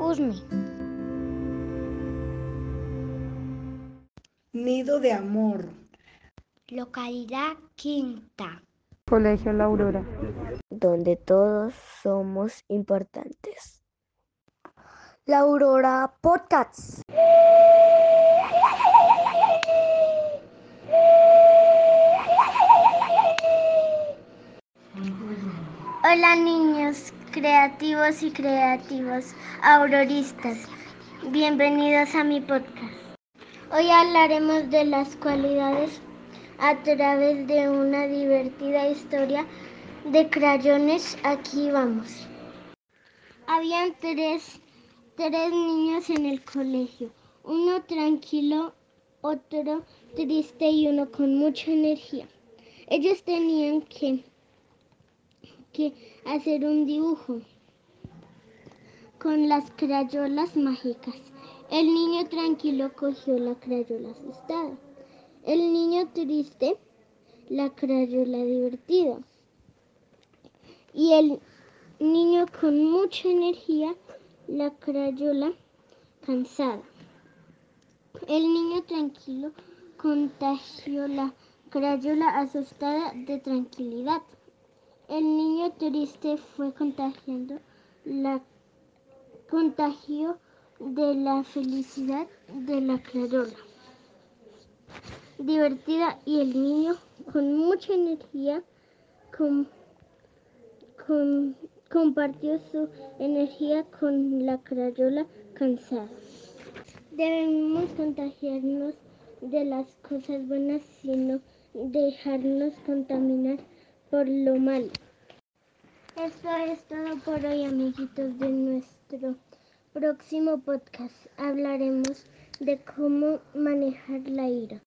Usme. Nido de Amor. Localidad Quinta. Colegio La Aurora. Donde todos somos importantes. La Aurora Podcasts. Hola niños creativos y creativos, auroristas. Bienvenidos a mi podcast. Hoy hablaremos de las cualidades a través de una divertida historia de crayones. Aquí vamos. Habían tres, tres niños en el colegio. Uno tranquilo, otro triste y uno con mucha energía. Ellos tenían que que hacer un dibujo con las crayolas mágicas. El niño tranquilo cogió la crayola asustada. El niño triste la crayola divertida. Y el niño con mucha energía la crayola cansada. El niño tranquilo contagió la crayola asustada de tranquilidad. El niño triste fue contagiando la contagio de la felicidad de la crayola divertida y el niño con mucha energía compartió su energía con la crayola cansada. Debemos contagiarnos de las cosas buenas, sino dejarnos contaminar por lo malo. Esto es todo por hoy, amiguitos de nuestro próximo podcast. Hablaremos de cómo manejar la ira.